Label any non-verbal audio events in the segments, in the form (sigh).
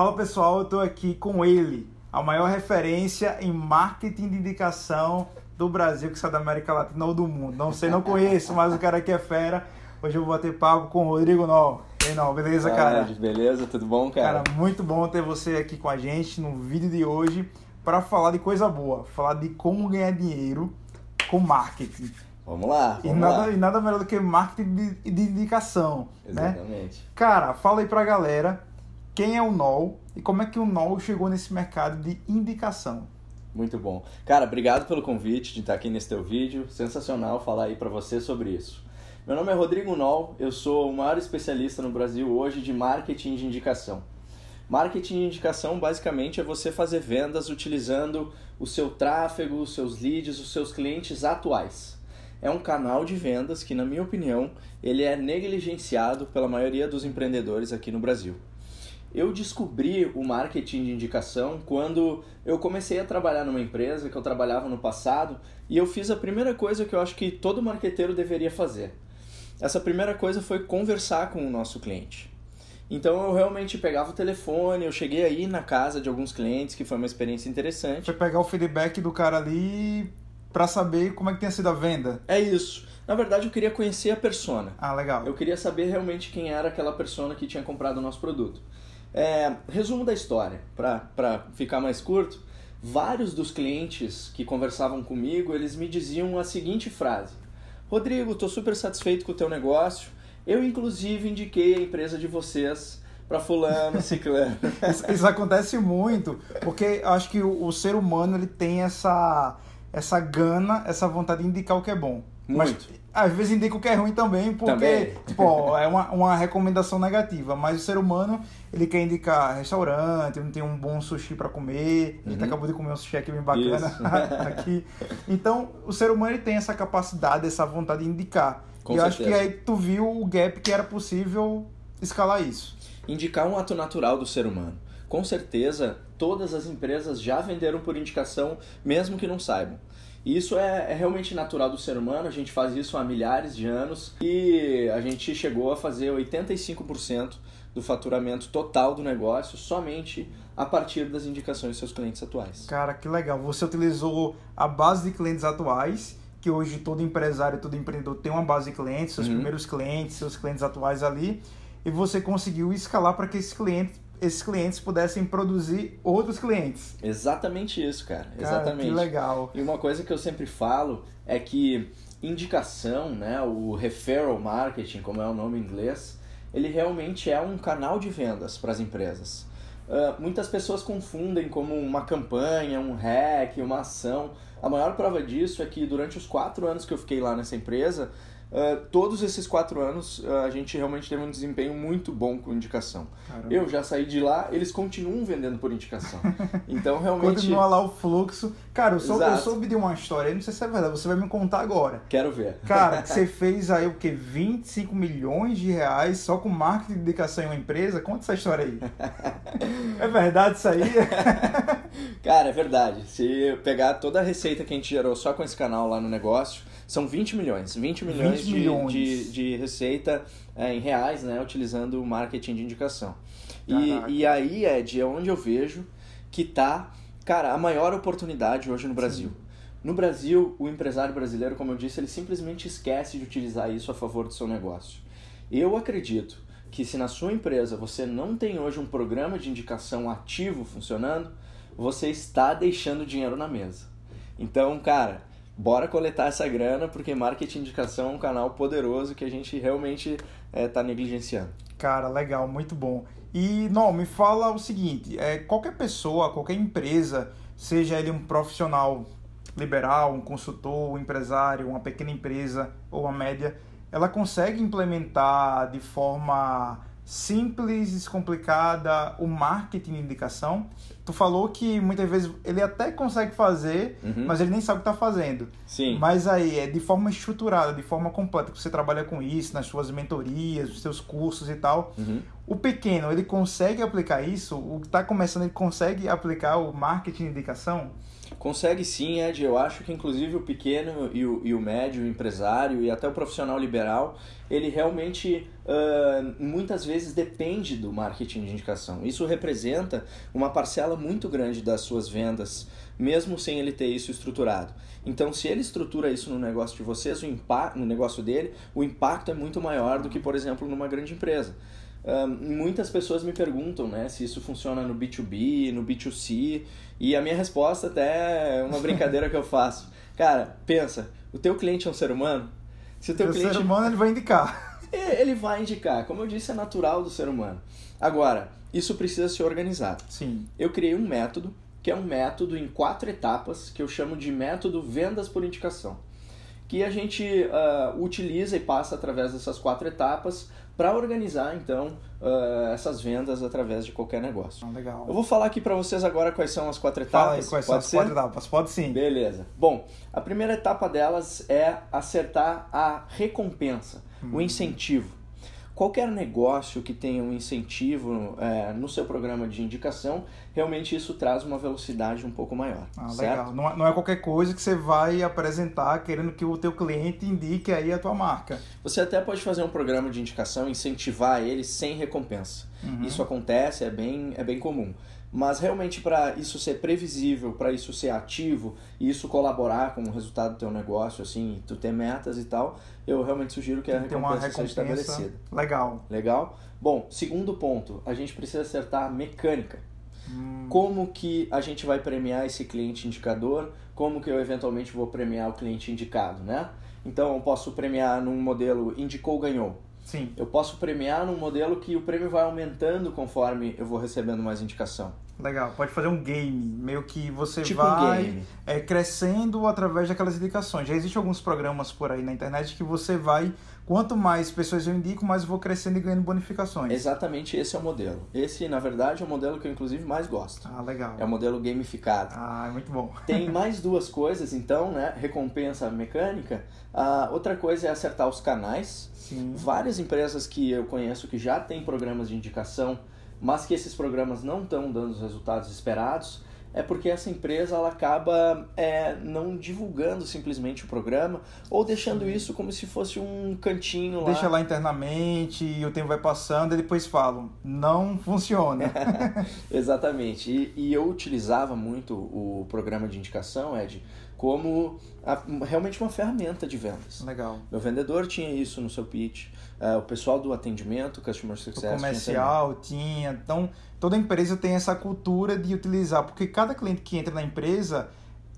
Fala pessoal, eu estou aqui com ele, a maior referência em marketing de indicação do Brasil, que sai da América Latina ou do mundo. Não sei, não conheço, mas o cara aqui é fera. Hoje eu vou bater papo com o Rodrigo Nol. E aí, Nol, beleza, cara? Beleza, tudo bom, cara? Cara, muito bom ter você aqui com a gente no vídeo de hoje para falar de coisa boa, falar de como ganhar dinheiro com marketing. Vamos lá, vamos e, nada, lá. e nada melhor do que marketing de, de indicação, né? Exatamente. Cara, fala aí pra galera quem é o NOL e como é que o NOL chegou nesse mercado de indicação. Muito bom. Cara, obrigado pelo convite de estar aqui nesse teu vídeo. Sensacional falar aí para você sobre isso. Meu nome é Rodrigo Nol, eu sou o maior especialista no Brasil hoje de marketing de indicação. Marketing de indicação basicamente é você fazer vendas utilizando o seu tráfego, os seus leads, os seus clientes atuais. É um canal de vendas que, na minha opinião, ele é negligenciado pela maioria dos empreendedores aqui no Brasil. Eu descobri o marketing de indicação quando eu comecei a trabalhar numa empresa que eu trabalhava no passado e eu fiz a primeira coisa que eu acho que todo marqueteiro deveria fazer. Essa primeira coisa foi conversar com o nosso cliente. Então eu realmente pegava o telefone, eu cheguei aí na casa de alguns clientes, que foi uma experiência interessante. Foi pegar o feedback do cara ali para saber como é que tinha sido a venda. É isso. Na verdade, eu queria conhecer a persona. Ah, legal. Eu queria saber realmente quem era aquela persona que tinha comprado o nosso produto. É, resumo da história, para ficar mais curto. Vários dos clientes que conversavam comigo, eles me diziam a seguinte frase. Rodrigo, estou super satisfeito com o teu negócio. Eu, inclusive, indiquei a empresa de vocês para fulano, (laughs) ciclano. isso, isso, acontece muito, porque acho que o, o, ser humano ele tem essa, essa gana, essa vontade de indicar o que é bom. Muito. Mas, às vezes indica o que é ruim também, porque também. Tipo, é uma, uma recomendação negativa. Mas o ser humano, ele quer indicar restaurante, não tem um bom sushi para comer. A gente Uhum. acabou de comer um sushi aqui bem bacana (laughs) aqui. Então, o ser humano ele tem essa capacidade, essa vontade de indicar. Com e eu acho que aí tu viu o gap que era possível escalar isso. Indicar um ato natural do ser humano. Com certeza, todas as empresas já venderam por indicação, mesmo que não saibam. E isso é, é, realmente natural do ser humano, a gente faz isso há milhares de anos e a gente chegou a fazer 85% do faturamento total do negócio somente a partir das indicações dos seus clientes atuais. Cara, que legal. Você utilizou a base de clientes atuais, que hoje todo empresário, todo empreendedor tem uma base de clientes, seus Uhum. primeiros clientes, seus clientes atuais ali, e você conseguiu escalar para que esses clientes, esses clientes pudessem produzir outros clientes. Exatamente isso, cara. Cara, Exatamente. que legal. E uma coisa que eu sempre falo é que indicação, né, o referral marketing, como é o nome em inglês, ele realmente é um canal de vendas para as empresas. Uh, muitas pessoas confundem como uma campanha, um hack, uma ação. A maior prova disso é que durante os quatro anos que eu fiquei lá nessa empresa, uh, todos esses quatro anos uh, a gente realmente teve um desempenho muito bom com indicação. Caramba. Eu já saí de lá, eles continuam vendendo por indicação. (laughs) Então realmente Continua lá o fluxo. Cara, eu, sou, eu soube de uma história, não sei se é verdade, você vai me contar agora. quero ver. Cara, que (laughs) você fez aí o que? 25 milhões de reais só com marketing de indicação em uma empresa? Conta essa história aí. (laughs) É verdade isso aí? Cara, é verdade. Se eu pegar toda a receita que a gente gerou só com esse canal lá no negócio, são 20 milhões. 20 milhões, 20 de, milhões. De, de receita é, em reais, né? Utilizando o marketing de indicação. Caraca. E, e aí, Ed, é onde eu vejo que tá, cara, a maior oportunidade hoje no Brasil. No Brasil, o empresário brasileiro, como eu disse, ele simplesmente esquece de utilizar isso a favor do seu negócio. Eu acredito que se na sua empresa você não tem hoje um programa de indicação ativo funcionando, você está deixando dinheiro na mesa. Então, cara, bora coletar essa grana, porque marketing indicação é um canal poderoso que a gente realmente está negligenciando. Cara, legal, muito bom. E, não, me fala o seguinte, é, qualquer pessoa, qualquer empresa, seja ele um profissional liberal, um consultor, um empresário, uma pequena empresa ou uma média, ela consegue implementar de forma simples, descomplicada, o marketing de indicação? Tu falou que muitas vezes ele até consegue fazer, Uhum. mas ele nem sabe o que tá fazendo. Sim. Mas aí é de forma estruturada, de forma completa, que você trabalha com isso nas suas mentorias, nos seus cursos e tal. Uhum. O pequeno, ele consegue aplicar isso? O que está começando, ele consegue aplicar o marketing de indicação? Consegue sim, Ed. Eu acho que inclusive o pequeno e o, e o médio, o empresário e até o profissional liberal, ele realmente ah, muitas vezes depende do marketing de indicação. Isso representa uma parcela muito grande das suas vendas, mesmo sem ele ter isso estruturado. Então, se ele estrutura isso no negócio de vocês, o impacto no negócio dele, o impacto é muito maior do que, por exemplo, numa grande empresa. Muitas pessoas me perguntam né, se isso funciona no B2B, no B2C, e a minha resposta até é uma brincadeira que eu faço. Cara, pensa, o teu cliente é um ser humano? Se o teu o cliente ser humano ele vai indicar. Ele vai indicar, como eu disse, é natural do ser humano. Agora, isso precisa ser organizado. Sim. Eu criei um método, que é um método em quatro etapas, que eu chamo de método vendas por indicação. Que a gente ah, utiliza e passa através dessas quatro etapas para organizar, então, ah, essas vendas através de qualquer negócio. Ah, legal. Eu vou falar aqui para vocês agora quais são as quatro Fala aí etapas. quais são Pode as ser? quatro etapas. Pode sim. Beleza. Bom, a primeira etapa delas é acertar a recompensa, o incentivo. Qualquer negócio que tenha um incentivo é, no seu programa de indicação, realmente isso traz uma velocidade um pouco maior. Ah, certo? legal. Não, é- não é qualquer coisa que você vai apresentar querendo que o teu cliente indique aí a tua marca. Você até pode fazer um programa de indicação incentivar ele sem recompensa. Isso acontece, é bem, é bem comum. Mas realmente para isso ser previsível, para isso ser ativo e isso colaborar com o resultado do teu negócio, assim, tu ter metas e tal, eu realmente sugiro que a ter uma recompensa seja recompensa estabelecida. legal. Legal? Bom, segundo ponto, a gente precisa acertar a mecânica. Hum, Como que a gente vai premiar esse cliente indicador? Como que eu eventualmente vou premiar o cliente indicado, né? Então eu posso premiar num modelo indicou ganhou. Sim. Eu posso premiar num modelo que o prêmio vai aumentando conforme eu vou recebendo mais indicação. Legal. Pode fazer um game, meio que você Tipo um vai game. é, crescendo através daquelas indicações. Já existem alguns programas por aí na internet que você vai, quanto mais pessoas eu indico, mais eu vou crescendo e ganhando bonificações. Exatamente esse é o modelo. Esse, na verdade, é o modelo que eu inclusive mais gosto. Ah, legal. É o modelo gamificado. Ah, é muito bom. Tem (laughs) mais duas coisas, então, né? Recompensa mecânica. A outra coisa é acertar os canais. Sim. Várias empresas que eu conheço que já têm programas de indicação, mas que esses programas não estão dando os resultados esperados, é porque essa empresa ela acaba é, não divulgando simplesmente o programa ou deixando isso como se fosse um cantinho lá. Deixa lá internamente e o tempo vai passando e depois falam, não funciona. (laughs) Exatamente. E, e eu utilizava muito o programa de indicação, Ed, como a- realmente uma ferramenta de vendas. legal. Meu vendedor tinha isso no seu pitch, eh, o pessoal do atendimento, Customer O Success, tinha comercial tinha. Então, toda empresa tem essa cultura de utilizar, porque cada cliente que entra na empresa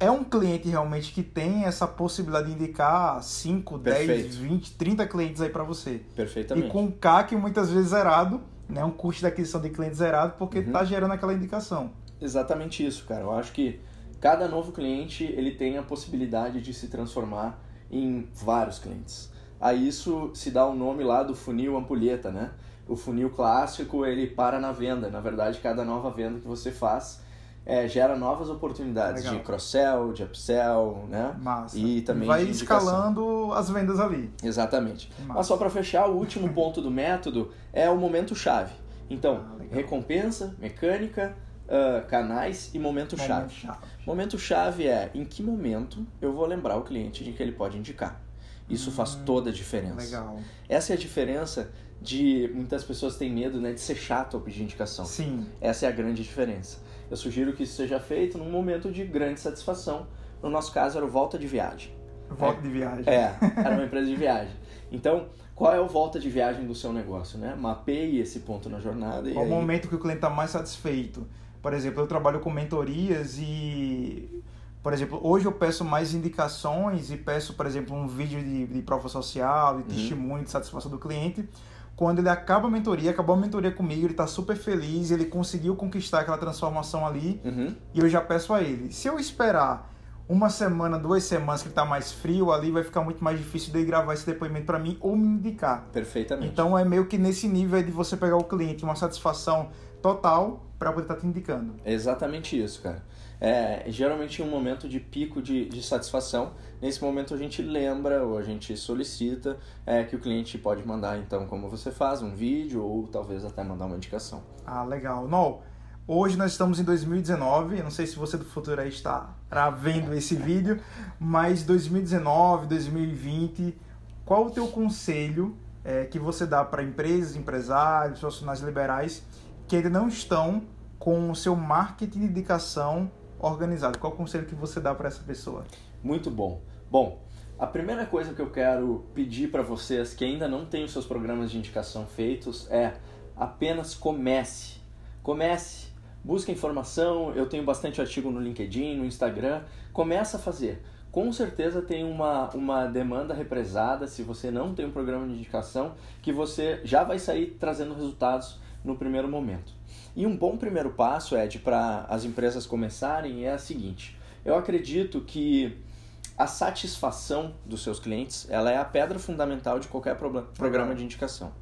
é um cliente realmente que tem essa possibilidade de indicar 5, 10, Perfeito. 20, 30 clientes aí para você. Perfeitamente. E com um CAC muitas vezes zerado, né? Um custo de aquisição de cliente zerado, porque Uhum. tá gerando aquela indicação. Exatamente isso, cara. Eu acho que cada novo cliente ele tem a possibilidade de se transformar em vários clientes. A isso se dá o nome lá do funil ampulheta, né? O funil clássico ele para na venda. Na verdade, cada nova venda que você faz é, gera novas oportunidades Legal. de cross-sell, de upsell, né? Massa. E também vai escalando as vendas ali. Exatamente. Massa. Mas só para fechar, o último ponto do método é o momento chave. Então, Ah, recompensa, mecânica, ah, canais e momento chave. Momento chave. Momento chave é em que momento eu vou lembrar o cliente de que ele pode indicar. Isso faz toda a diferença. Hum, Legal. Essa é a diferença de muitas pessoas têm medo, né, de ser chato ao pedir indicação. Sim. Essa é a grande diferença. Eu sugiro que isso seja feito num momento de grande satisfação. No nosso caso era o volta de viagem. Volta de viagem. É, (laughs) era uma empresa de viagem. Então, qual é o volta de viagem do seu negócio, né? Mapeie esse ponto na jornada e Qual o aí... momento que o cliente está mais satisfeito? Por exemplo, eu trabalho com mentorias e, por exemplo, hoje eu peço mais indicações e peço, por exemplo, um vídeo de, de prova social, de Uhum. testemunho, de satisfação do cliente. Quando ele acaba a mentoria, acabou a mentoria comigo, ele está super feliz, ele conseguiu conquistar aquela transformação ali Uhum. e eu já peço a ele. Se eu esperar uma semana, duas semanas que está mais frio, ali vai ficar muito mais difícil de gravar esse depoimento para mim ou me indicar. Perfeitamente. Então é meio que nesse nível de você pegar o cliente, uma satisfação total para poder estar tá te indicando. É exatamente isso, cara. É geralmente um momento de pico de, de satisfação. Nesse momento a gente lembra ou a gente solicita é, que o cliente pode mandar, então, como você faz, um vídeo ou talvez até mandar uma indicação. Ah, legal. Não, hoje nós estamos em 2019, eu não sei se você do futuro aí está vendo esse vídeo, mas 2019, 2020, qual o teu conselho é, que você dá para empresas, empresários, profissionais liberais que ainda não estão com o seu marketing de indicação organizado? Qual o conselho que você dá para essa pessoa? Muito bom. Bom, a primeira coisa que eu quero pedir para vocês que ainda não têm os seus programas de indicação feitos é apenas comece. Comece, busque informação. Eu tenho bastante artigo no LinkedIn, no Instagram. Começa a fazer. Com certeza tem uma, uma demanda represada se você não tem um programa de indicação que você já vai sair trazendo resultados no primeiro momento. E um bom primeiro passo, Ed, para as empresas começarem é a seguinte: eu acredito que a satisfação dos seus clientes ela é a pedra fundamental de qualquer programa de indicação.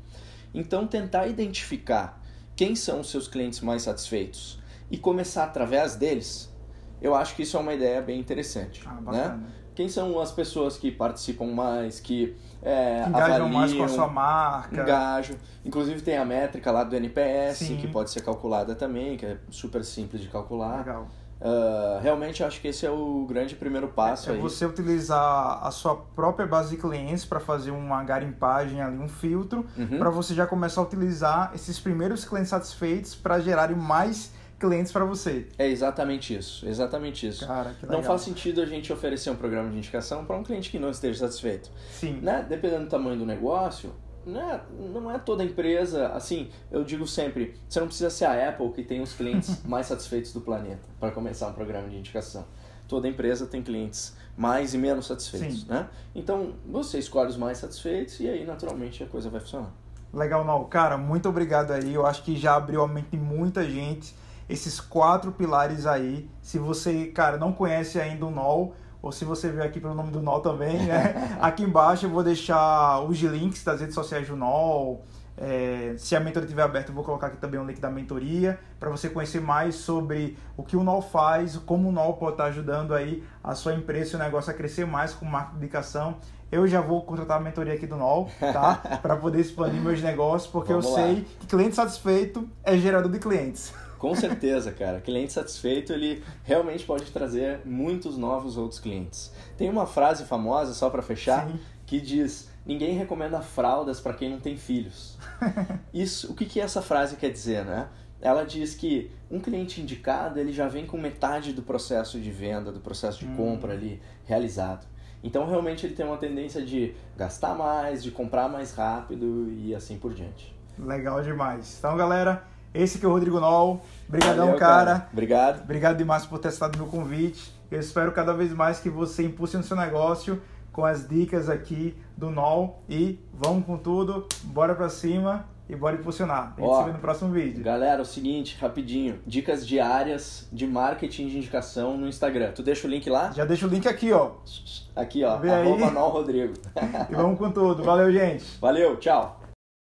Então, tentar identificar quem são os seus clientes mais satisfeitos e começar através deles, eu acho que isso é uma ideia bem interessante. Ah, né? Quem são as pessoas que participam mais, que, é, que engajam avaliam, mais com a sua marca. Engajam. Inclusive tem a métrica lá do NPS, Sim. que pode ser calculada também, que é super simples de calcular. Legal. Uh, realmente acho que esse é o grande primeiro passo. É, é você utilizar a sua própria base de clientes para fazer uma garimpagem ali, um filtro, uhum. para você já começar a utilizar esses primeiros clientes satisfeitos para gerarem mais clientes para você. É exatamente isso, exatamente isso. Cara, que legal. Não faz sentido a gente oferecer um programa de indicação para um cliente que não esteja satisfeito. Sim. Né? Dependendo do tamanho do negócio, não é, não é toda empresa, assim, eu digo sempre, você não precisa ser a Apple que tem os clientes (laughs) mais satisfeitos do planeta para começar um programa de indicação. Toda empresa tem clientes mais e menos satisfeitos, Sim. né? Então, você escolhe os mais satisfeitos e aí, naturalmente, a coisa vai funcionar. Legal, não. Cara, muito obrigado aí. Eu acho que já abriu a mente de muita gente esses quatro pilares aí. Se você, cara, não conhece ainda o NOL, ou se você veio aqui pelo nome do NOL também, né? (laughs) aqui embaixo eu vou deixar os links das redes sociais do NOL. É, se a mentoria estiver aberta, eu vou colocar aqui também o link da mentoria para você conhecer mais sobre o que o NOL faz, como o NOL pode estar ajudando aí a sua empresa, seu negócio a crescer mais com marca de indicação. Eu já vou contratar a mentoria aqui do NOL, tá? (laughs) para poder expandir meus negócios, porque Vamos eu lá. sei que cliente satisfeito é gerador de clientes. Com certeza, cara. Cliente satisfeito, ele realmente pode trazer muitos novos outros clientes. Tem uma frase famosa, só para fechar, Sim. que diz: Ninguém recomenda fraldas para quem não tem filhos. (laughs) Isso, o que, que essa frase quer dizer, né? Ela diz que um cliente indicado, ele já vem com metade do processo de venda, do processo de hum. compra ali realizado. Então, realmente, ele tem uma tendência de gastar mais, de comprar mais rápido e assim por diante. Legal demais. Então, galera, esse que é o Rodrigo Nol. Obrigadão, cara. cara. Obrigado. Obrigado demais por ter aceitado meu convite. Eu espero cada vez mais que você impulse no seu negócio com as dicas aqui do Nol. E vamos com tudo, bora pra cima e bora impulsionar. A gente Ó, se vê no próximo vídeo. Galera, é o seguinte, rapidinho. Dicas diárias de marketing de indicação no Instagram. Tu deixa o link lá? Já deixa o link aqui, ó. Aqui, ó. Vê arroba aí. Nol Rodrigo. (laughs) e vamos com tudo. Valeu, gente. Valeu, tchau.